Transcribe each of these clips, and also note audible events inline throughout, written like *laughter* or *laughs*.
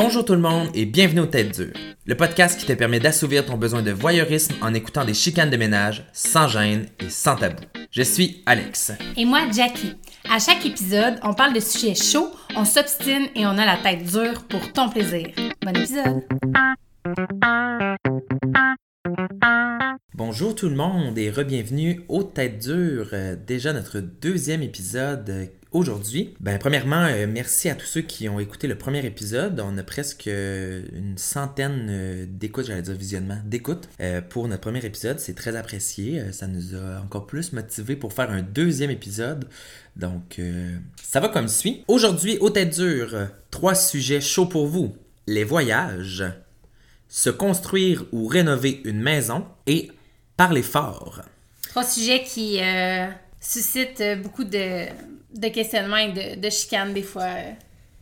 Bonjour tout le monde et bienvenue au Tête Dure, le podcast qui te permet d'assouvir ton besoin de voyeurisme en écoutant des chicanes de ménage sans gêne et sans tabou. Je suis Alex. Et moi, Jackie. À chaque épisode, on parle de sujets chauds, on s'obstine et on a la tête dure pour ton plaisir. Bon épisode! Bonjour tout le monde et re-bienvenue au Tête Dure, euh, déjà notre deuxième épisode euh, aujourd'hui. Ben premièrement, euh, merci à tous ceux qui ont écouté le premier épisode. On a presque euh, une centaine euh, d'écoutes, j'allais dire visionnement, d'écoutes pour notre premier épisode. C'est très apprécié. Ça nous a encore plus motivés pour faire un deuxième épisode. Donc, ça va comme suit. Aujourd'hui, au Tête Dure, trois sujets chauds pour vous. Les voyages, se construire ou rénover une maison et parler fort. Trois sujets qui suscitent euh, beaucoup de, de questionnements et de, de chicanes des fois euh,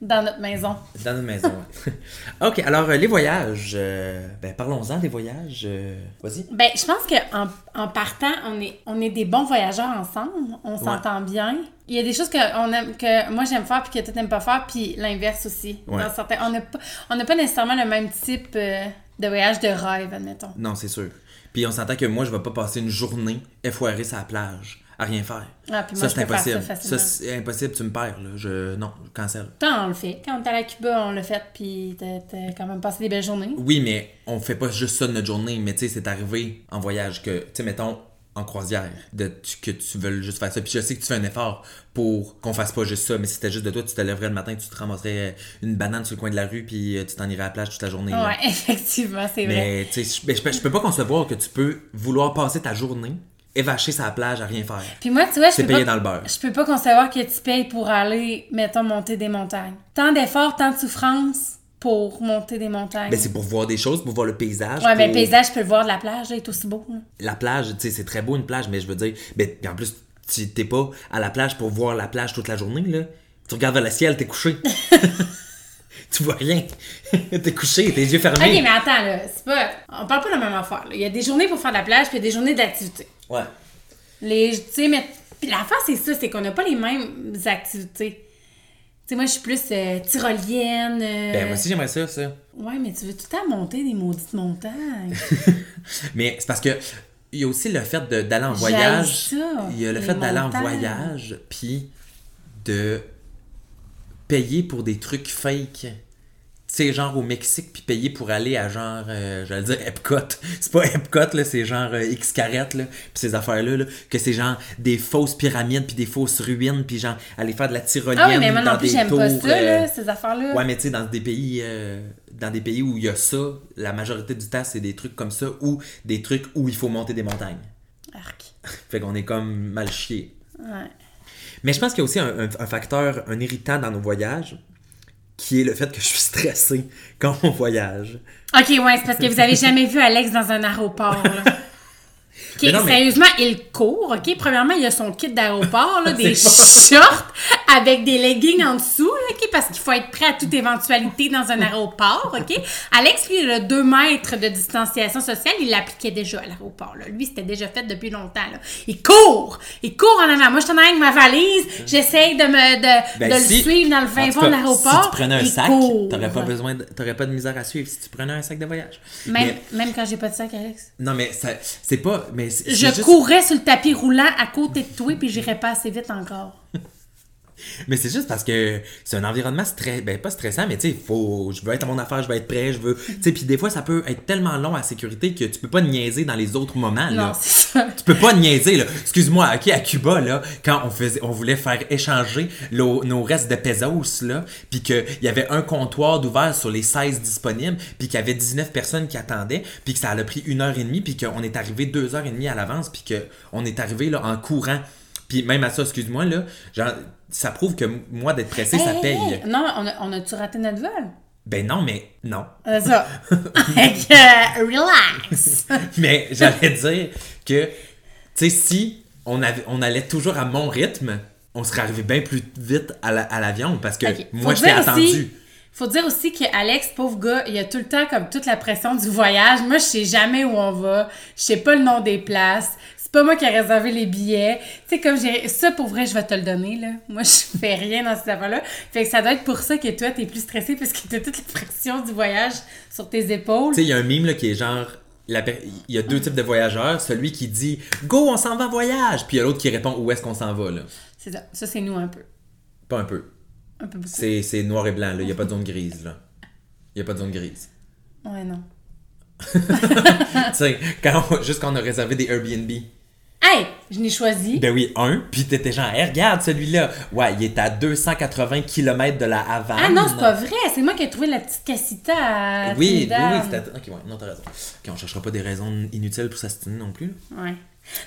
dans notre maison. Dans notre maison, ouais. *laughs* ok, alors euh, les voyages. euh, ben parlons-en des voyages. euh, Vas-y. Ben, je pense qu'en en partant, on est, on est des bons voyageurs ensemble. On s'entend bien. Il y a des choses que, on aime, que moi j'aime faire puis que toi t'aimes pas faire, puis l'inverse aussi. Ouais. Dans certains, on n'a pas, on n'a pas nécessairement le même type euh, de voyage de rêve, admettons. Non, c'est sûr. Puis on s'entend que moi, je vais pas passer une journée effoirée sur la plage à rien faire. Ah, puis moi, ça, c'est faire ça impossible. facilement. c'est impossible, tu me perds. Là. Je... Non, je cancelle. Tant on le fait. Quand allé à Cuba, on l'a fait, puis t'as quand même passé des belles journées. Oui, mais on fait pas juste ça de notre journée. Mais tu sais, c'est arrivé en voyage que, tu sais, mettons, en croisière, de, tu- que tu veux juste faire ça. Puis je sais que tu fais un effort pour qu'on fasse pas juste ça. Mais si c'était juste de toi, tu te lèverais le matin, tu te ramasserais une banane sur le coin de la rue, puis euh, tu t'en irais à la plage toute la journée. là. Ouais, *laughs* effectivement, c'est vrai. Mais tu sais, je, je peux pas concevoir que tu peux vouloir passer ta journée évacher sa plage à rien faire. Puis moi, tu vois, je peux payé pas, dans le beurre. je peux pas concevoir que tu payes pour aller, mettons, monter des montagnes. Tant d'efforts, tant de souffrance pour monter des montagnes. Ben, c'est pour voir des choses, pour voir le paysage. ouais, mais le paysage, je peux le voir de la plage, il est aussi beau. La plage, tu sais, c'est très beau une plage, mais je veux dire, ben, puis en plus, tu t'es pas à la plage pour voir la plage toute la journée, là. Tu regardes vers le ciel, t'es couché. *laughs* *laughs* tu vois rien. *laughs* t'es couché, tes yeux fermés. Ok, mais attends, là, c'est pas. On parle pas de la même affaire. là. Il y a des journées pour faire de la plage, puis il y a des journées d'activité. Ouais. Les, tu sais, mais. Puis l'affaire, c'est ça, c'est qu'on n'a pas les mêmes activités. Tu sais, moi, je suis plus euh, tyrolienne. euh, Ben, moi aussi, j'aimerais ça, ça. Ouais, mais tu veux tout le temps monter des maudites montagnes. *laughs* Mais c'est parce que il y a aussi le fait d'aller en voyage. ça, Il y a le fait d'aller en voyage, puis de payer pour des trucs fake. Tu sais, genre au Mexique, puis payer pour aller à genre, euh, j'allais dire Epcot. *laughs* C'est pas Epcot, là, c'est genre euh, X carrette, là, puis ces affaires-là, là, que c'est genre des fausses pyramides, puis des fausses ruines, puis genre aller faire de la tyrolienne Ah oui, mais moi dans non plus, des j'aime pas tours, ça, euh, là, ces affaires-là. Ouais, mais tu sais, dans des pays euh, dans des pays où il y a ça, la majorité du temps, c'est des trucs comme ça, ou des trucs où il faut monter des montagnes. Arc. *laughs* Fait qu'on est comme mal chié. Ouais. Mais je pense qu'il y a aussi un, un- un facteur, un irritant dans nos voyages, qui est le fait que je suis stressé quand on voyage. Ok, ouais, c'est parce que vous avez jamais vu Alex dans un aéroport, là. Non, mais- sérieusement, il court, ok? Premièrement, il a son kit d'aéroport, *laughs* des shorts avec des leggings en dessous, là? Parce qu'il faut être prêt à toute éventualité dans un aéroport, ok? Alex, lui, il a deux mètres de distanciation sociale, il l'appliquait déjà à l'aéroport, là. Lui, c'était déjà fait depuis longtemps, là. Il court! Il court en avant. Moi, je t'en avec ma valise, j'essaye de me, de, Ben, de si- le suivre dans le fin fond de l'aéroport. Si tu prenais un il sac, t'aurais pas besoin de, t'aurais pas de misère à suivre si tu prenais un sac de voyage. Même, Mais- même quand j'ai pas de sac, Alex. non, mais c'est pas. Mais Je juste- courrais sur le tapis roulant à côté de toi puis j'irais pas assez vite encore. *laughs* Mais c'est juste parce que c'est un environnement stress, ben pas stressant, mais tu sais, faut, je veux être à mon affaire, je veux être prêt, je veux, tu sais, puis des fois ça peut être tellement long à sécurité que tu peux pas niaiser dans les autres moments Non, là. c'est ça. Tu peux pas niaiser là. Excuse-moi, ok, à Cuba là, quand on faisait, on voulait faire échanger nos restes de pesos là, puis que il y avait un comptoir d'ouvert sur les 16 disponibles, puis qu'il y avait 19 personnes qui attendaient, puis que ça a pris une heure et demie, puis qu'on est arrivé deux heures et demie à l'avance, puis que on est arrivé là en courant. Puis même à ça, excuse-moi là, genre ça prouve que moi d'être pressé, ça paye. hey, Non, on a, on a-tu raté notre vol? Ben non, mais non. C'est ça. *laughs* Relax. *laughs* Mais j'allais dire que, tu sais, si on, avait, on allait toujours à mon rythme, on serait arrivé bien plus vite à la- à l'avion parce que moi, je t'ai attendu. Faut dire aussi que Alex, pauvre gars, il a tout le temps comme toute la pression du voyage. Moi, je sais jamais où on va. Je sais pas le nom des places. C'est pas moi qui ai réservé les billets. Tu sais, comme j'ai. Ça, pour vrai, je vais te le donner, là. Moi, je *laughs* fais rien dans cette affaire-là. Fait que ça doit être pour ça que toi, t'es plus stressé parce que t'as toute la pression du voyage sur tes épaules. Tu sais, il y a un mime là, qui est genre. la Il y a deux types de voyageurs. Celui qui dit Go, on s'en va en voyage. Puis il y a l'autre qui répond Où est-ce qu'on s'en va là C'est ça. Ça, c'est nous un peu. Pas un peu. Un peu beaucoup. C'est c'est noir et blanc. là. Il n'y a pas de zone grise. là. Il n'y a pas de zone grise. Ouais, non. *laughs* tu sais, quand on- juste quand on a réservé des Airbnb. Hey! Je n'ai choisi. Ben oui, un. Puis t'étais genre, Hey, regarde celui-là. Ouais, il est à 280 km de la Havane. Ah non, c'est pas vrai. C'est moi qui ai trouvé la petite casita à Oui, oui, oui, c'était. Ok, ouais, non, t'as raison. Ok, on cherchera pas des raisons inutiles pour s'astiner non plus. Ouais.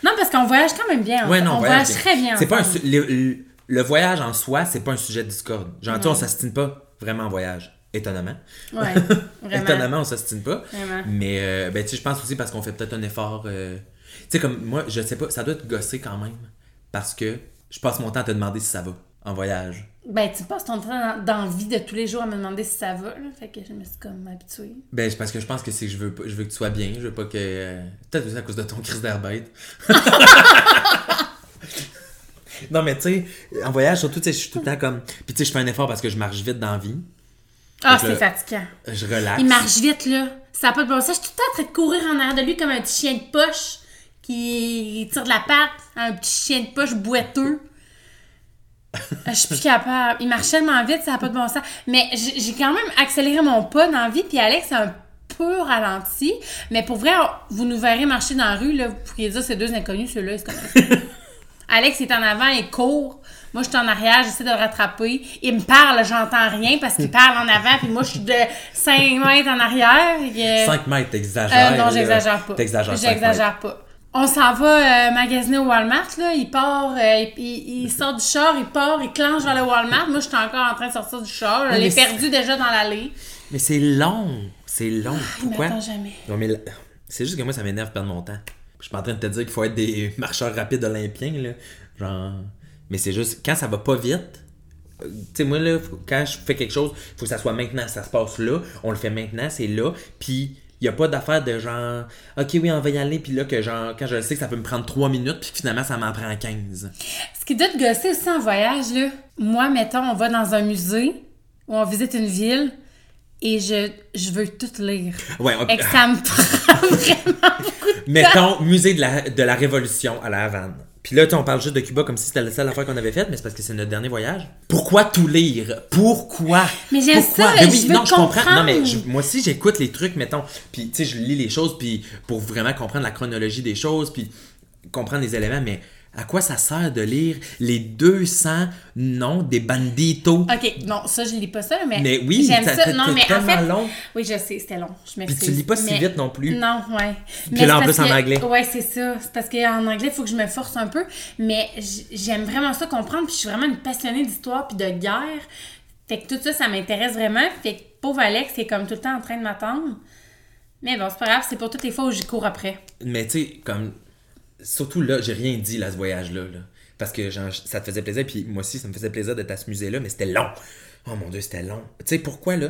Non, parce qu'on voyage quand même bien. Ouais, non, on voyage voyage très bien. C'est pas un ensemble. su- le, le- le voyage en soi, c'est pas un sujet de discorde. Genre, tu sais, on s'astine pas vraiment en voyage. Étonnamment. Ouais, *laughs* vraiment. Étonnamment, on s'astine pas. Vraiment. Mais, euh, ben, tu sais, je pense aussi parce qu'on fait peut-être un effort. euh, Tu sais, comme moi, je sais pas, ça doit être gossé quand même. Parce que je passe mon temps à te demander si ça va en voyage. Ben, tu passes ton temps dans, la vie de tous les jours à me demander si ça va, là. Fait que je me suis comme habituée. Ben, parce que je pense que c'est que je veux, je veux que tu sois bien. Je veux pas que. euh, Peut-être aussi à cause de ton crise d'air bête. *laughs* non, mais tu sais, en voyage, surtout, tu sais, je suis tout le temps comme. Puis tu sais, je fais un effort parce que je marche vite dans la vie. Ah, c'est fatigant. Je relaxe. Il marche vite, là. Ça n'a pas de bon sens. Je suis tout le temps en train de courir en arrière de lui comme un petit chien de poche qui tire de la patte. Un petit chien de poche boiteux. Je suis plus capable. Il marche tellement vite, ça n'a pas de bon sens. Mais j'ai quand même accéléré mon pas dans la vie, puis Alex a un peu ralenti. Mais pour vrai, vous nous verrez marcher dans la rue, là, vous pourriez dire ces deux inconnus, ceux-là, ils se connaissent. Alex est en avant, il court. Moi, je suis en arrière, j'essaie de le rattraper. Il me parle, j'entends rien parce qu'il parle en avant, puis moi, je suis de 5 mètres en arrière. et, euh, 5 mètres, t'exagères. euh, non, j'exagère pas. T'exagères 5 mètres. J'exagère pas. On s'en va euh, magasiner au Walmart, là. Il part, euh, il, il- il sort du char, il part, il clenche vers le Walmart. Moi, je suis encore en train de sortir du char. Je l'ai perdu déjà dans l'allée. Mais c'est long. C'est long. Il Pourquoi? m'attend jamais. Non, mais c'est juste que moi, ça m'énerve de perdre mon temps. Je suis pas en train de te dire qu'il faut être des *laughs* marcheurs rapides olympiens, là. Genre. Mais c'est juste, quand ça va pas vite, euh, tu sais, moi, là, quand je fais quelque chose, faut que ça soit maintenant. Ça se passe là. On le fait maintenant, c'est là. Puis, il a pas d'affaire de genre, OK, oui, on va y aller. Puis là, que genre, quand je le sais que ça peut me prendre 3 minutes, puis finalement, ça m'en prend 15. Ce qui doit te gosser aussi en voyage, là. Moi, mettons, on va dans un musée ou on visite une ville et je, je veux tout lire. Ouais, on- Et que ça me *laughs* prend vraiment beaucoup de temps. Mettons, musée de la, de la Révolution à la Havane. Puis là, on parle juste de Cuba comme si c'était la seule affaire qu'on avait faite, mais c'est parce que c'est notre dernier voyage. Pourquoi tout lire? Pourquoi? Mais j'aime ça, Ben je veux non, je comprends. Non, mais je- moi aussi, j'écoute les trucs, mettons. Puis, tu sais, je lis les choses, puis pour vraiment comprendre la chronologie des choses, puis comprendre les éléments, mais à quoi ça sert de lire les 200 noms des banditos? Ok, non, ça, je lis pas ça, mais. Mais oui, j'aime ça- ça. c'est- Non, c'est mais en tellement fait. long. Oui, je sais, c'était long. Je Puis tu lis pas si vite non plus. Non, ouais. Puis là, en plus, en anglais. Ouais, c'est ça. C'est parce qu'en anglais, il faut que je me force un peu. Mais j'aime vraiment ça comprendre. Puis je suis vraiment une passionnée d'histoire puis de guerre. Fait que tout ça, ça m'intéresse vraiment. Fait que pauvre Alex, c'est comme tout le temps en train de m'attendre. Mais bon, c'est pas grave, c'est pour toutes les fois où j'y cours après. Mais tu sais, comme. Surtout là, j'ai rien dit là, ce voyage-là. Là. Parce que genre, ça te faisait plaisir, puis moi aussi, ça me faisait plaisir d'être à ce musée-là, mais c'était long. Oh mon dieu, c'était long. Tu sais, pourquoi là?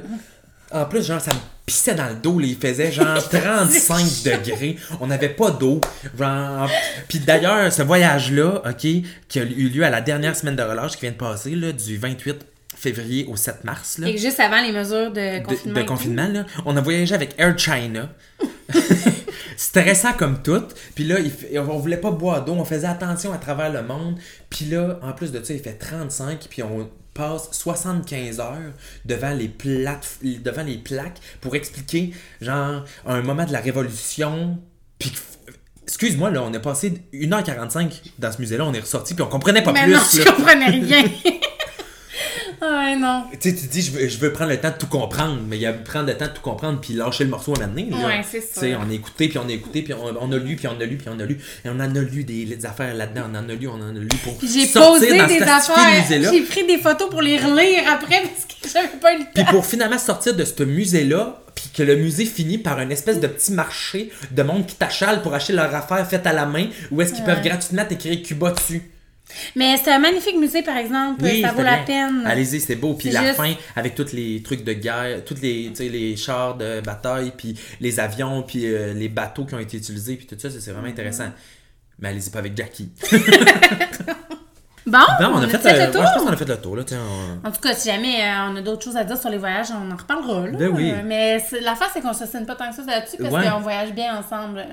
En plus, genre, ça me pissait dans le dos, là, il faisait genre *laughs* 35 degrés. On n'avait pas d'eau. Genre. Puis d'ailleurs, ce voyage-là, OK, qui a eu lieu à la dernière semaine de relâche qui vient de passer, là, du 28 février au 7 mars, là que juste avant les mesures de confinement. de, et confinement, là, on a voyagé avec Air China. *laughs* Stressant comme tout. Puis là, il on voulait pas boire d'eau, on faisait attention à travers le monde. Puis là, en plus de ça, il fait 35, puis on passe 75 heures devant les, plates, devant les plaques pour expliquer, genre, un moment de la Révolution. Puis, excuse-moi, là, on a passé 1h45 dans ce musée-là, on est ressorti, puis on comprenait pas Mais plus. non, je comprenais rien. *laughs* ouais, non. Tu sais, tu dis, je veux, je veux prendre le temps de tout comprendre, mais il y a prendre le temps de tout comprendre puis lâcher le morceau à m'amener. Ouais, c'est Tu sais, sûr. on a écouté, puis on a écouté, puis on, on a lu, puis on a lu, puis on a lu. Et on en a lu des, des affaires là-dedans, on en a lu, on en a lu pour Puis j'ai posé dans des affaires. J'ai pris des photos pour les relire après parce que j'avais pas eu le Puis temps. pour finalement sortir de ce musée-là, puis que le musée finit par une espèce de petit marché de monde qui t'achale pour acheter leurs affaires faites à la main, où est-ce qu'ils peuvent gratuitement t'écrire Cuba dessus. Mais c'est un magnifique musée, par exemple. ça vaut la bien. peine. Allez-y, c'est beau. Puis la juste- fin, avec tous les trucs de guerre, tous les, les chars de bataille, puis les avions, puis euh, les bateaux qui ont été utilisés, puis tout ça, c'est vraiment intéressant. Mais allez-y pas avec Jackie. *laughs* Bon, Non, on, a fait, fait euh, le tour. ouais, je pense qu'on a fait le tour, là. On- En tout cas, si jamais euh, on a d'autres choses à dire sur les voyages, on en reparlera. Là. Ben oui. Euh, mais l'affaire, c'est qu'on se signe pas tant que ça là-dessus parce Ouais. qu'on voyage bien ensemble,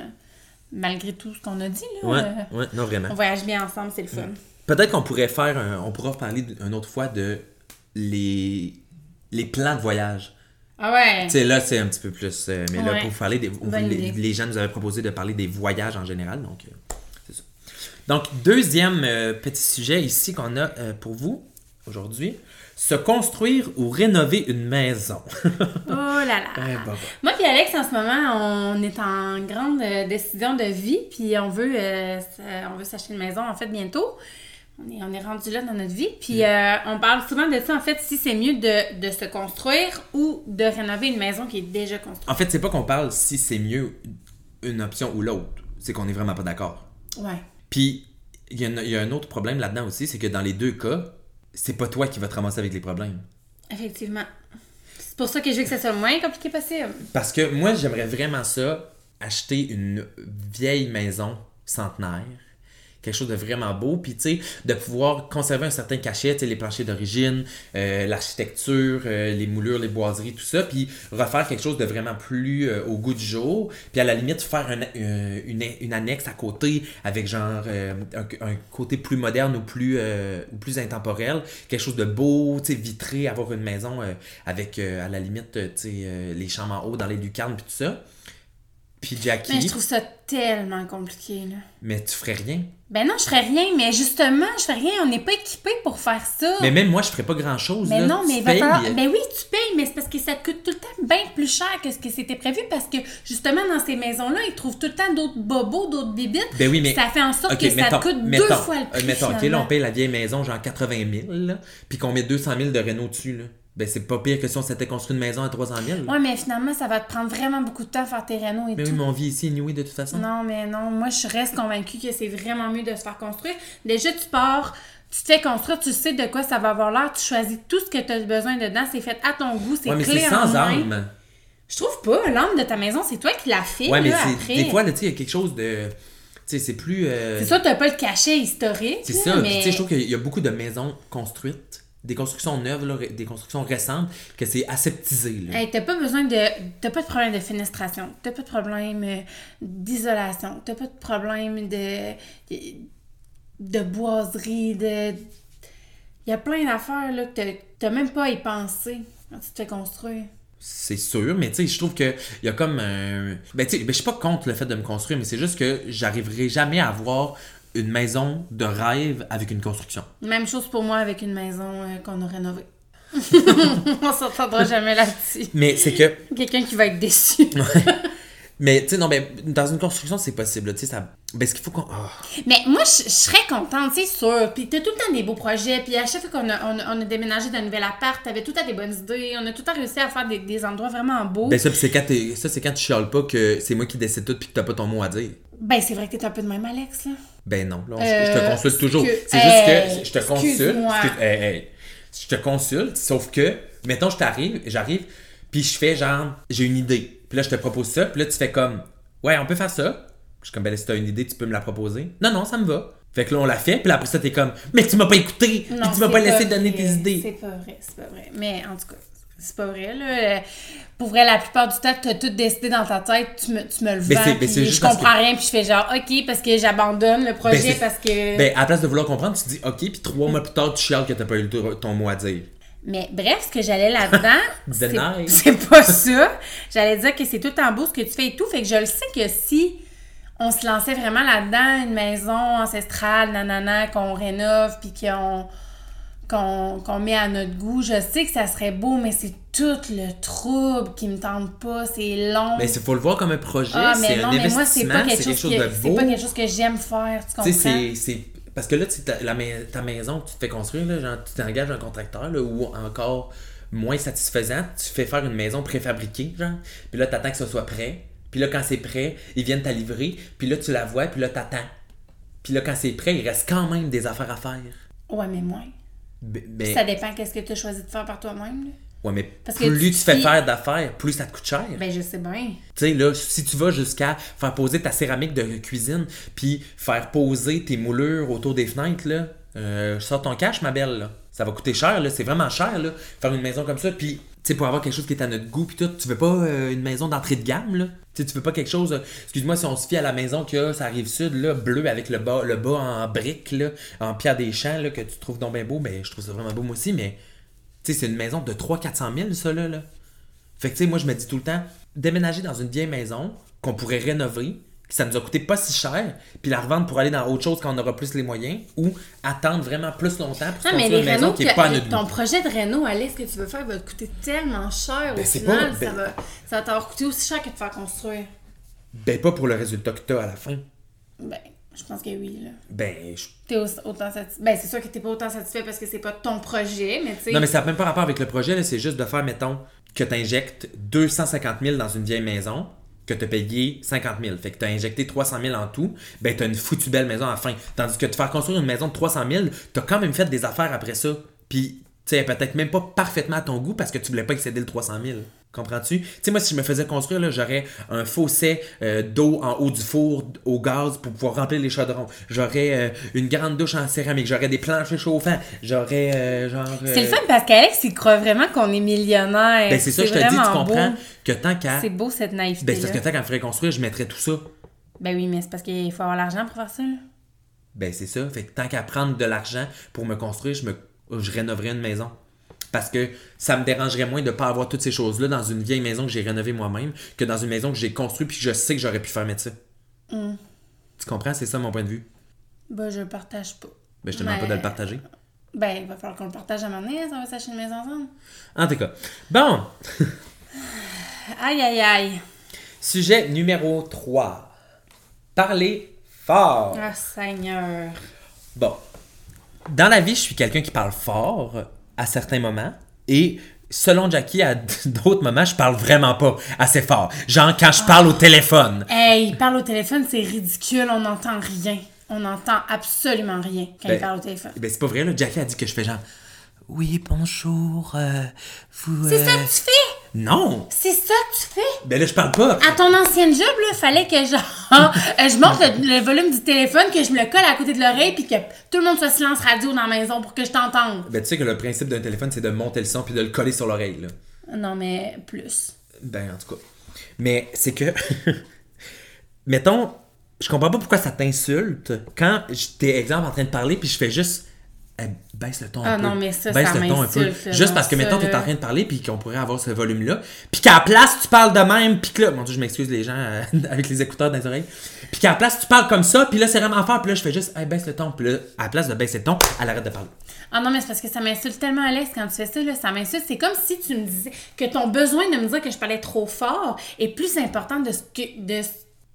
malgré tout ce qu'on a dit. Là, Ouais, Euh, ouais, non, vraiment. on voyage bien ensemble, c'est le fun. Peut-être qu'on pourrait faire, un- on pourra parler une autre fois de les, les plans de voyage. Ah ouais. Tu là, c'est un petit peu plus. euh, mais là, pour parler des. les, gens nous avaient proposé de parler des voyages en général, donc euh, c'est ça. Donc, deuxième petit sujet ici qu'on a pour vous aujourd'hui se construire ou rénover une maison. *laughs* Oh là là. Eh, bah, bah. Moi puis Alex, en ce moment, on est en grande euh, décision de vie, puis on veut, euh, ça- on veut s'acheter une maison, en fait, bientôt. On est, on est rendu là dans notre vie. Puis euh, on parle souvent de ça, en fait, si c'est mieux de, de se construire ou de rénover une maison qui est déjà construite. En fait, c'est pas qu'on parle si c'est mieux une option ou l'autre. C'est qu'on est vraiment pas d'accord. Ouais. Puis, y, il y a un autre problème là-dedans aussi, c'est que dans les deux cas, c'est pas toi qui vas te ramasser avec les problèmes. Effectivement. C'est pour ça que je veux que ça soit le moins compliqué possible. Parce que moi, j'aimerais vraiment ça, acheter une vieille maison centenaire, quelque chose de vraiment beau, puis tu sais, de pouvoir conserver un certain cachet, les planchers d'origine, euh, l'architecture, euh, les moulures, les boiseries, tout ça, puis refaire quelque chose de vraiment plus euh, au goût du jour, puis à la limite faire un- une, annexe à côté avec genre un, côté plus moderne ou plus, intemporel, quelque chose de beau, tu vitré, avoir une maison avec à la limite, tu les chambres en haut dans les lucarnes, puis tout ça. Puis Jackie, Mais je trouve ça tellement compliqué, là. mais tu ferais rien. Ben non, je ferais rien, mais justement, je ferais rien. On n'est pas équipé pour faire ça. Mais même moi, je ferais pas grand chose. Mais là. non, Tu mais il va payes. falloir. Ben oui, tu payes, mais c'est parce que ça te coûte tout le temps bien plus cher que ce que c'était prévu parce que justement, dans ces maisons-là, ils trouvent tout le temps d'autres bobos, d'autres bibites. Ben oui, mais. Ça fait en sorte que ça te coûte mettons, deux fois le prix. euh, mettons, ok, là, on paye la vieille maison, genre 80 000, là, puis qu'on met 200 000 de Renault dessus, là. Ben, c'est pas pire que si on s'était construit une maison à 300 000. là. Ouais, mais finalement, ça va te prendre vraiment beaucoup de temps à faire tes rénaux et Mais tout. oui, mais on vit ici, anyway, de toute façon. Non, mais non, moi je reste convaincue que c'est vraiment mieux de se faire construire. Déjà, tu pars, tu te fais construire, tu sais de quoi ça va avoir l'air, tu choisis tout ce que tu as besoin dedans, c'est fait à ton goût, c'est Ouais, mais c'est sans main. âme. Je trouve pas, l'âme de ta maison, c'est toi qui l'as fait, Ouais, mais là, c'est. après. Des fois, là, tu sais, il y a quelque chose de. Tu sais, c'est plus. euh, C'est sûr t'as pas le cachet historique. C'est ça. Mais... tu sais, je trouve qu'il y a beaucoup de maisons construites, des constructions neuves, là, des constructions récentes, que c'est aseptisé. Là. Hey, t'as pas besoin de. T'as pas de problème de fenestration. T'as pas de problème euh, d'isolation. T'as pas de problème de. de, boiserie, de. Il y a plein d'affaires là que t'as- t'as même pas à y penser quand tu te fais construire. C'est sûr, mais tu sais, je trouve que il y a comme un. Ben, tu sais, ben, je suis pas contre le fait de me construire, mais c'est juste que j'arriverai jamais à avoir une maison de rêve avec une construction. Même chose pour moi avec une maison euh, qu'on a rénovée. *laughs* On s'entendra jamais là-dessus. Mais c'est que. Quelqu'un qui va être déçu. Mais tu sais, non, ben, dans une construction, c'est possible. Tu sais, ça. Ben, ce qu'il faut qu'on. ah. Mais moi, je, je serais contente, c'est sûr. Puis t'as tout le temps des beaux projets. Puis à chaque fois qu'on a, on a, on a déménagé d'un nouvel appart, t'avais tout le temps des bonnes idées. On a tout le temps réussi à faire des, des endroits vraiment beaux. Ben, ça, c'est quand, ça, c'est quand tu chiales pas que c'est moi qui décide tout puis que t'as pas ton mot à dire. Ben, c'est vrai que t'es un peu de même, Alex, là. Ben non, là, on- Euh, je te consulte toujours. que- C'est juste que je te consulte. hey, hey. je te consulte, sauf que, mettons, je t'arrive, j'arrive, puis je fais genre, j'ai une idée. Puis là, je te propose ça, puis là, tu fais comme, ouais, on peut faire ça. Je suis comme, ben là, si t'as une idée, tu peux me la proposer. Non, non, ça me va. Fait que là, on l'a fait, puis là, après ça, t'es comme, mais tu m'as pas écouté, puis tu m'as pas laissé donner tes idées. C'est pas vrai, c'est pas vrai. Mais en tout cas, c'est pas vrai, là. Pour vrai, la plupart du temps, t'as tout décidé dans ta tête, tu me, tu me le vends, puis juste je comprends que- rien, puis je fais genre, OK, parce que j'abandonne le projet, Ben, c'est- parce que... Ben, à la place de vouloir comprendre, tu te dis, ok, puis trois mois plus tard, tu chiales que t'as pas eu ton mot à dire. Mais bref, ce que j'allais là-dedans, *laughs* *laughs* c'est pas ça. J'allais dire que c'est tout en beau ce que tu fais et tout. Fait que je le sais que si on se lançait vraiment là-dedans, une maison ancestrale, nanana, qu'on rénove puis qu'on qu'on met à notre goût, je sais que ça serait beau, mais c'est tout le trouble qui me tente pas. C'est long. Mais il faut le voir comme un projet, ah, c'est mais un non, mais moi, c'est investissement, pas c'est quelque quelque chose, que, de c'est pas quelque chose que j'aime faire. Tu comprends? C'est. Parce que là, ta, la ta maison que tu te fais construire, là, genre, tu t'engages un contracteur, là, ou encore moins satisfaisant, tu fais faire une maison préfabriquée, genre. Puis là, t'attends que ce soit prêt. Puis là, quand c'est prêt, ils viennent t'a livrer. Puis là, tu la vois, puis là, t'attends. Puis là, quand c'est prêt, il reste quand même des affaires à faire. Ouais, mais moins. Ben, Ça dépend qu'est-ce que tu as choisi de faire par toi-même. Ouais, mais Parce que plus tu tu fais faire d'affaires, plus ça te coûte cher. Ben, je sais bien. Tu sais, là, si tu vas jusqu'à faire poser ta céramique de cuisine, puis faire poser tes moulures autour des fenêtres, là, euh, sors ton cash, ma belle, là. Ça va coûter cher, là. C'est vraiment cher, là, faire une maison comme ça. Puis, tu sais, pour avoir quelque chose qui est à notre goût, puis tout, tu veux pas euh, une maison d'entrée de gamme, là. Tu tu veux pas quelque chose... euh, Excuse-moi, si on se fie à la maison que ça arrive sud, là, bleu, avec le bas, le bas en briques, là, en pierre des champs, là, que tu trouves donc bien beau, ben, je trouve ça vraiment beau, moi aussi, mais... Tu sais, c'est une maison de 300-400 000, ça, là, là. Fait que, tu sais, moi, je me dis tout le temps, déménager dans une vieille maison qu'on pourrait rénover, que ça nous a coûté pas si cher, puis la revendre pour aller dans autre chose quand on aura plus les moyens, ou attendre vraiment plus longtemps pour Non, mais construire les une maison qui est pas à notre ton goût. projet de réno, Alex, que tu veux faire va te coûter tellement cher. Ben, au final, pas- ben- ça va, ça va t'avoir coûté aussi cher que de faire construire. Ben, pas pour le résultat que t'as à la fin. Ben, je pense que oui, là. Ben, je... T'es au- autant satisfait. Ben, c'est sûr que t'es pas autant satisfait parce que c'est pas ton projet, mais tu sais. Non, mais ça n'a même pas rapport avec le projet, là, c'est juste de faire, mettons, que tu injectes 250 000 dans une vieille maison, que tu as payé 50 000. Fait que tu as injecté 300 000 en tout, ben tu as une foutue belle maison à la fin. Tandis que de faire construire une maison de 300 000, tu as quand même fait des affaires après ça. Puis, tu sais, peut-être même pas parfaitement à ton goût parce que tu voulais pas excéder le 300 000. Comprends-tu? Tu sais, moi, si je me faisais construire, là, j'aurais un fossé euh, d'eau en haut du four au gaz pour pouvoir remplir les chaudrons. J'aurais euh, une grande douche en céramique. J'aurais des planchers chauffants. J'aurais, euh, genre... C'est le fun parce qu'Alex, il croit vraiment qu'on est millionnaire. ben, c'est ça, je te dis, tu comprends beau. que tant qu'à. C'est beau cette naïveté. Ben, c'est parce que tant qu'à me ferait construire, je mettrais tout ça. Ben oui, mais c'est parce qu'il faut avoir l'argent pour faire ça, là. Ben, c'est ça. Fait que tant qu'à prendre de l'argent pour me construire, je, me... je rénoverais une maison. Parce que ça me dérangerait moins de pas avoir toutes ces choses-là dans une vieille maison que j'ai rénovée moi-même que dans une maison que j'ai construite puis que je sais que j'aurais pu faire mettre ça. Mm. Tu comprends? C'est ça mon point de vue. Ben, je le partage pas. Ben, je te demande Mais- pas de le partager. Ben, il va falloir qu'on le partage à un moment donné, si on va s'acheter une maison ensemble. En tout cas. Bon, *sighs* Aïe, aïe, aïe. sujet numéro 3. Parler fort. Ah, Seigneur. Bon. Dans la vie, je suis quelqu'un qui parle fort à certains moments et selon Jackie, à *laughs* d'autres moments, je parle vraiment pas assez fort. Genre quand je parle au téléphone. Hey, il parle au téléphone, c'est ridicule, on n'entend rien. On n'entend absolument rien quand Ben, il parle au téléphone. Ben c'est pas vrai, là. Jackie a dit que je fais genre Oui, bonjour, euh, vous. C'est ça euh, que tu fais! Non! C'est ça que tu fais! Ben là, je parle pas. À ton ancienne job, là, fallait que genre, *laughs* euh, je monte le, le volume du téléphone, que je me le colle à côté de l'oreille, puis que tout le monde soit silence radio dans la maison pour que je t'entende. Ben tu sais que le principe d'un téléphone, c'est de monter le son puis de le coller sur l'oreille, là. Non, mais plus. Ben, en tout cas. Mais c'est que. *laughs* Mettons, je comprends pas pourquoi ça t'insulte quand j'étais, exemple, en train de parler puis je fais juste. Eh, baisse le ton un Ah peu. non, mais ça, baisse ça le ton un peu. Juste parce que, mettons, t'es là. en train de parler puis qu'on pourrait avoir ce volume-là. Puis qu'à la place, tu parles de même. Puis que là, mon Dieu, je m'excuse les gens euh, *laughs* avec les écouteurs dans les oreilles. Puis qu'à la place, tu parles comme ça. Puis là, c'est vraiment fort. Puis là, je fais juste, hey, baisse le ton. Puis là, à la place de baisser le ton, elle arrête de parler. Ah non, mais c'est parce que ça m'insulte tellement, Alex, quand tu fais ça, là, ça m'insulte. C'est comme si tu me disais que ton besoin de me dire que je parlais trop fort est plus important de ce que, de,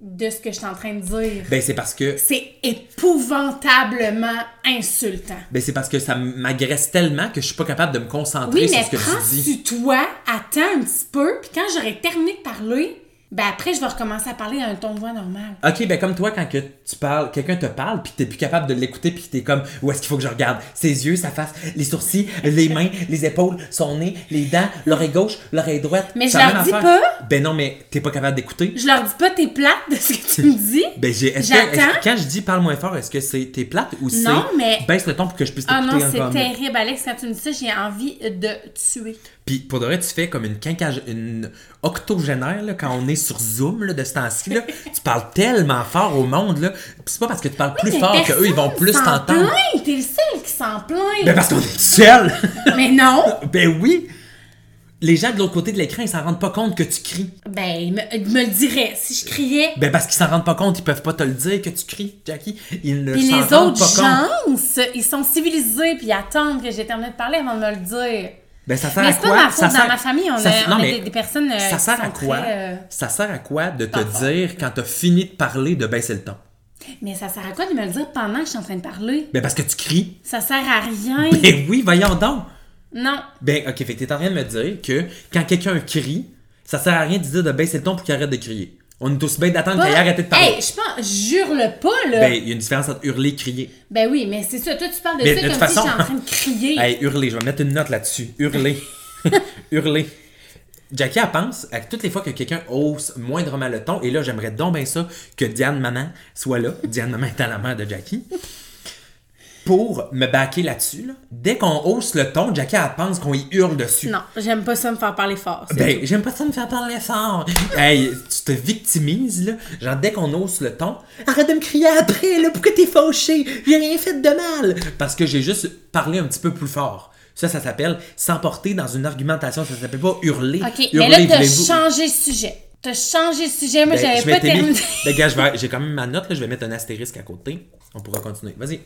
de ce que je suis en train de dire. Ben, c'est parce que. C'est épouvantablement insultant. Ben, c'est parce que ça m'agresse tellement que je suis pas capable de me concentrer Oui, sur mais ce que tu dis. sur toi, attends un petit peu, puis quand j'aurai terminé de parler, ben après, je vais recommencer à parler à un ton de voix normal. Ok, ben comme toi, quand que tu parles, quelqu'un te parle, puis t'es plus capable de l'écouter, puis t'es comme, où est-ce qu'il faut que je regarde? Ses yeux, sa face, les sourcils, les mains, les épaules, son nez, les dents, l'oreille gauche, l'oreille droite. Mais je leur dis affaire. pas. Ben non, mais t'es pas capable d'écouter. Je leur dis pas t'es plate de ce que tu me dis. Ben j'ai. est-ce que- J'attends. est-ce que quand je dis parle moins fort, est-ce que c'est t'es plate ou c'est Non, mais- baisse le ton pour que je puisse Ah t'écouter non, c'est encore mieux? terrible, Alex. Quand tu me dis ça, j'ai envie de tuer. Puis pour de vrai, tu fais comme une quinquage... une octogénaire là, quand on est sur Zoom là, de ce temps-ci. là. tu parles tellement fort au monde. là. C'est pas parce que tu parles plus fort qu'eux, ils vont plus t'entendre. plaint. T'es le seul qui s'en plaint. Ben parce qu'on est seul! *laughs* Mais non. *laughs* ben oui! Les gens de l'autre côté de l'écran, ils s'en rendent pas compte que tu cries. Ben, il me, le dirait. Si je criais, Ben parce qu'ils s'en rendent pas compte, ils peuvent pas te le dire que tu cries, Jackie. Ils ne Puis s'en les rendent autres pas compte. gens, ils sont civilisés puis ils attendent que j'ai terminé de parler avant de me le dire. Ben ça sert Mais à quoi? pas ma faute. Ça Dans sert- ma famille, on ça- a, non, on a mais des, des personnes euh, ça qui sert à quoi? très, euh, Ça sert à quoi de te dire quand t'as fini de parler de baisser le ton? Mais ça sert à quoi de me le dire pendant que je suis en train de parler? Ben parce que tu cries. Ça sert à rien. Ben oui, voyons donc! Non. Ben, ok, fait que t'es en train de me dire que quand quelqu'un crie, ça sert à rien de dire de baisser le ton pour qu'il arrête de crier. On est aussi bien d'attendre qu'il ait arrêté de parler. Hey, je pense, jure le pas, là. Ben, Ben, il y a une différence entre hurler et crier. oui, mais c'est ça. Toi, tu parles de Mais ça de comme toute si façon- j'étais en train de crier. *laughs* Hey, hurler, je vais mettre une note là-dessus. Hurler. *laughs* Hurler. Jackie, elle pense à toutes les fois que quelqu'un hausse moindrement le ton, et là, j'aimerais donc bien ça que Diane Maman soit là. Diane Maman est à la mère de Jackie. Pour me baquer là-dessus, là. dès qu'on hausse le ton, Jackie, elle pense qu'on y hurle dessus. Non, j'aime pas ça me faire parler fort. Ben, j'aime pas ça me faire parler fort. hey, tu te victimises, là. Genre, dès qu'on hausse le ton, arrête de me crier après, là, pourquoi t'es fâché? J'ai rien fait de mal. Parce que j'ai juste parlé un petit peu plus fort. Ça, ça s'appelle s'emporter dans une argumentation. Ça s'appelle pas hurler. OK, hurler, mais là, t'as changé de sujet. T'as changé de sujet. Moi, Ben, j'avais pas terminé. Ben, gars, j'ai quand même ma note, là. Je vais mettre un astérisque à côté. On pourra continuer. Vas-y.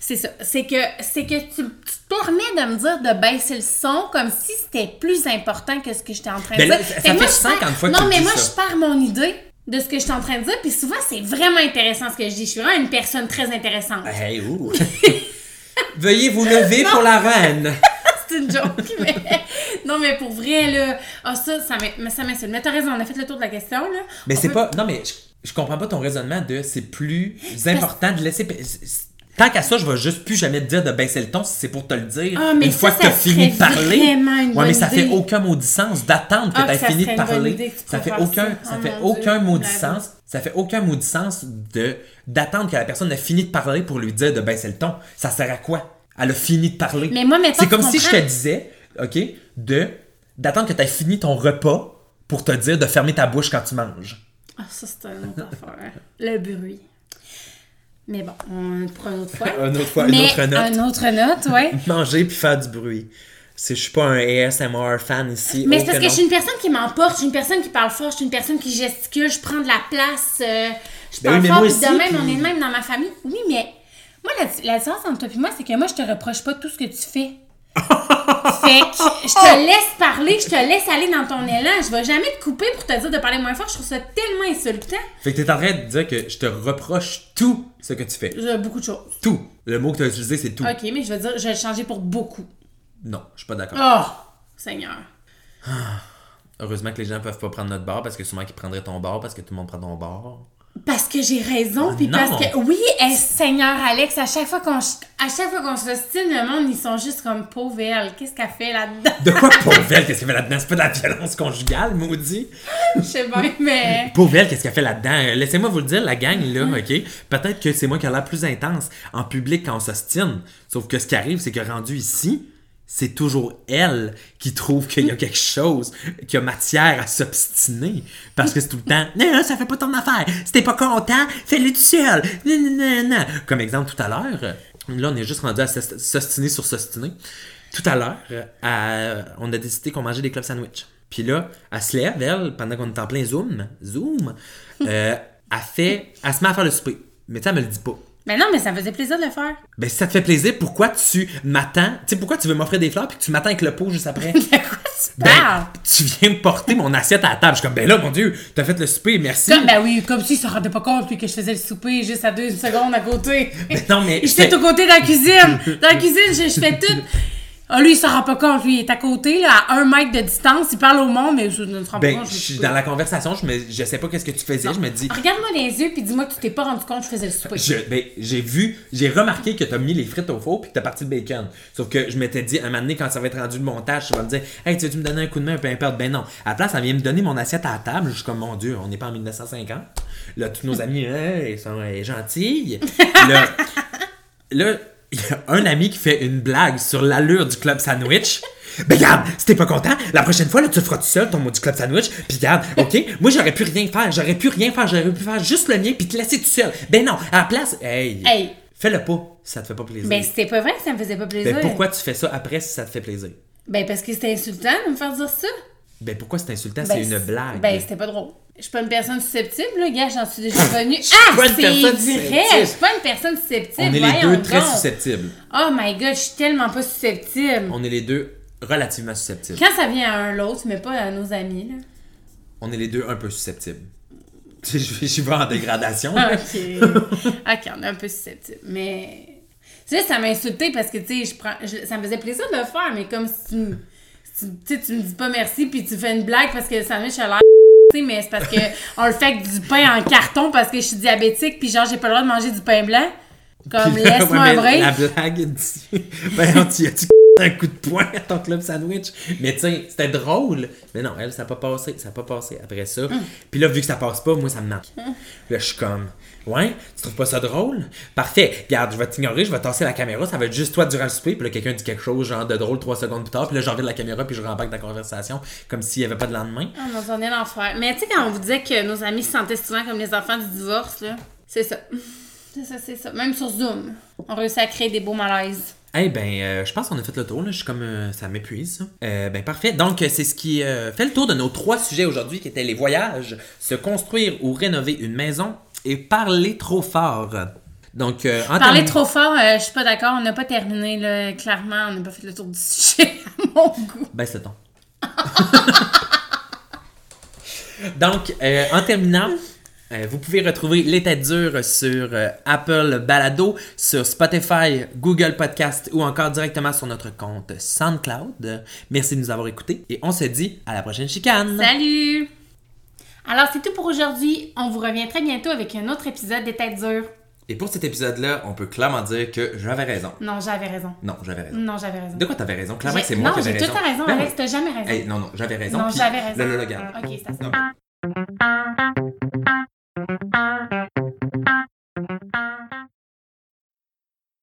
C'est ça. C'est que, c'est que tu, tu te permets de me dire de baisser le son comme si c'était plus important que ce que j'étais en train de Ben là, dire. ça- ça Fait fait moi, je 50 perds- fois que Non, mais moi, ça. je perds mon idée de ce que je suis en train de dire. Puis souvent, c'est vraiment intéressant ce que je dis. Je suis vraiment une personne très intéressante. Hey, ouh. *laughs* Veuillez vous lever pour la reine. *laughs* C'est une joke, mais... *laughs* Non, mais pour vrai, là... Ah, ça, ça ça m'insulte. Mais t'as raison, on a fait le tour de la question, là. Mais c'est peut- pas. Non, mais je, je comprends pas ton raisonnement de c'est plus important de laisser. Tant qu'à ça, je vais juste plus jamais te dire de baisser le ton si c'est pour te le dire. Ah, mais une ça, fois que ça t'as fini de parler. ouais, mais ça fait idée. aucun maudit sens d'attendre que Ah, que ça fini de parler. tu Ça fait aucun, ça. Oh, fait aucun maudit sens. Ça fait aucun maudit sens de d'attendre que la personne ait fini de parler pour lui dire de baisser le ton. Ça sert à quoi? Elle a fini de parler. Mais moi, C'est tu comme si je te disais, OK, de d'attendre que tu aies fini ton repas pour te dire de fermer ta bouche quand tu manges. Ah, ça, c'est une autre affaire. Le bruit. Mais bon, on pour une autre fois. *laughs* Une autre fois, une Mais autre note. Une autre note, ouais. *laughs* Manger puis faire du bruit. Je suis pas un ASMR fan ici. Mais c'est parce que je suis une personne qui m'emporte, je suis une personne qui parle fort, je suis une personne qui gesticule, je prends de la place, euh, je Ben parle oui, mais fort, puis de même, puis- on est de même dans ma famille. Oui, mais moi, la, la différence entre toi et moi, c'est que moi, je te reproche pas tout ce que tu fais. *laughs* fait que je te laisse parler, je te laisse aller dans ton élan. Je vais jamais te couper pour te dire de parler moins fort. Je trouve ça tellement insultant. Fait que t'es en train de dire que je te reproche tout ce que tu fais. Beaucoup de choses. Tout. Le mot que tu as utilisé, c'est tout. Ok, mais je vais dire, je vais le changer pour beaucoup. Non, je suis pas d'accord. Oh, Seigneur. Heureusement que les gens peuvent pas prendre notre bar parce que sûrement qu'ils prendraient ton bar parce que tout le monde prend ton bar. Parce que j'ai raison, puis non. parce que oui, eh, Seigneur Alex, à chaque fois qu'on à chaque fois qu'on s'ostine, le monde ils sont juste comme pauvre elle. Qu'est-ce qu'elle fait là-dedans? De quoi *laughs* Pauvel, qu'est-ce qu'elle fait là-dedans? C'est pas de la violence conjugale, maudit. Je sais bien, mais Pauvel, qu'est-ce qu'elle fait là-dedans? Euh, Laissez-moi vous le dire, la gang, là, OK? Peut-être que c'est moi qui a l'air plus intense en public quand on s'ostine. Sauf que ce qui arrive, c'est que rendu ici, c'est toujours elle qui trouve qu'il y a quelque chose, qu'il y a matière à s'obstiner. Parce que c'est tout le temps, non, ça fait pas ton affaire. Si t'es pas content, fais-le tout seul. Non, non, non, non. Comme exemple, tout à l'heure, là, on est juste rendu à s'ostiner sur s'ostiner. Tout à l'heure, on a décidé qu'on mangeait des clubs sandwich. Puis là, elle se elle, pendant qu'on est en plein Zoom, Zoom, euh, elle fait, elle se met à faire le souper. Mais sais, elle me le dit pas. Mais non, mais ça me faisait plaisir de le faire. Ben, si ça te fait plaisir, pourquoi tu m'attends? Tu sais, pourquoi tu veux m'offrir des fleurs puis que tu m'attends avec le pot juste après? *laughs* De quoi tu Ben, parles? tu viens me porter mon assiette à la table. Je suis comme, ben là, mon Dieu, t'as fait le souper, merci. Comme, ben oui, comme s'il se rendait pas compte puis que je faisais le souper juste à deux secondes à côté. Ben non, mais J'étais au côté de la cuisine. Dans la cuisine, je, je fais tout. Ah, lui, il s'en rend pas compte. Lui, il est à côté, là, à un mètre de distance. Il parle au monde, mais je ne se rend pas compte. je suis dans la conversation, je, me, je sais pas qu'est-ce que tu faisais, je me dis. Regarde-moi les yeux puis dis-moi que tu t'es pas rendu compte que je faisais le souper. Je- ben, j'ai vu, j'ai remarqué que t'as mis les frites au four puis que t'as parti le bacon. Sauf que je m'étais dit, un moment donné, quand ça va être rendu le montage, tu vas me dire, hey, tu veux-tu me donner un coup de main, peu importe. Ben non. À la place, elle vient me donner mon assiette à la table. Je suis comme, mon Dieu, on n'est pas en 1950. Là, tous nos amis, Hey, ils sont euh, gentils. Là, *laughs* là, il y a un ami qui fait une blague sur l'allure du club sandwich. Ben regarde, si t'es pas content, la prochaine fois, là, tu feras tout seul, ton maudit club sandwich. Puis regarde, ok, moi j'aurais pu rien faire, j'aurais pu rien faire, j'aurais pu faire juste le mien puis te laisser tout seul. Ben non, à la place, hey, Hey. fais-le pas si ça te fait pas plaisir. Ben, c'était pas vrai que ça me faisait pas plaisir. Ben, pourquoi tu fais ça après si ça te fait plaisir? Ben, parce que c'était insultant de me faire dire ça. Ben pourquoi c'est insultant? Ben, c'est une blague. Ben, c'était pas drôle. Je suis pas une personne susceptible, là, gars, j'en suis déjà *laughs* revenue. Ah, pas c'est vrai! Je suis pas une personne susceptible. On est les deux très donc. susceptibles. Oh my god, je suis tellement pas susceptible. On est les deux relativement susceptibles. Quand ça vient à un l'autre, mais pas à nos amis, là. On est les deux un peu susceptibles. *laughs* Je, je, je vais en dégradation. Là. *laughs* ok. ok, on est un peu susceptible. Mais. Tu sais, ça m'a insulté parce que, tu sais, je prends... je- ça me faisait plaisir de le faire, mais comme si tu tu tu sais, tu me dis pas merci, puis tu fais une blague parce que ça me a l'air. mais c'est parce que *laughs* on le fait avec du pain en carton parce que je suis diabétique, puis genre, j'ai pas le droit de manger du pain blanc. Comme, laisse-moi un break. La blague. *laughs* Ben, tu as-tu un coup de poing à ton club sandwich. Mais sais, c'était drôle. Mais non, elle, ça n'a pas passé. Ça n'a pas passé après ça. Puis là, vu que ça passe pas, moi, ça me manque. Là, je suis comme, ouais, tu trouves pas ça drôle? Parfait. Regarde, je vais t'ignorer, je vais tasser la caméra. Ça va être juste toi durant le souper. Puis là, quelqu'un dit quelque chose, genre de drôle trois secondes plus tard. Puis là, je regarde la caméra, puis je rembarque la conversation comme s'il y avait pas de lendemain. Ah, on est l'enfer. Mais tu sais, quand on vous disait que nos amis se sentaient souvent comme les enfants du divorce, là, c'est ça. *laughs* C'est ça, c'est ça. Même sur Zoom, on réussit à créer des beaux malaises. Eh ben, euh, je pense qu'on a fait le tour. Là. Je suis comme, euh, ça m'épuise. ça. Euh, ben parfait. Donc, c'est ce qui fait le tour de nos trois sujets aujourd'hui, qui étaient les voyages, se construire ou rénover une maison et parler trop fort. Donc, en Parler trop fort, je suis pas d'accord, on n'a pas terminé, là. Clairement, on n'a pas fait le tour du *laughs* sujet à mon goût. Baisse le ton. *laughs* Donc, en terminant, vous pouvez retrouver Les Têtes Dures sur euh, Apple Balado, sur Spotify, Google Podcast ou encore directement sur notre compte SoundCloud. Merci de nous avoir écoutés et on se dit à la prochaine chicane. Salut! Alors, c'est tout pour aujourd'hui. On vous revient très bientôt avec un autre épisode des Têtes dures. Et pour cet épisode-là, on peut clairement dire que j'avais raison. Non, j'avais raison. Non, j'avais raison. Non, j'avais raison. De quoi t'avais raison? Clairement, J'ai- c'est moi non, qui avais j'ai raison. tout à raison, Alex, t'as jamais raison. Hey, non, non, j'avais raison. non, j'avais raison. Là, là, regarde. Ok, c'est ça. Non. Thank you.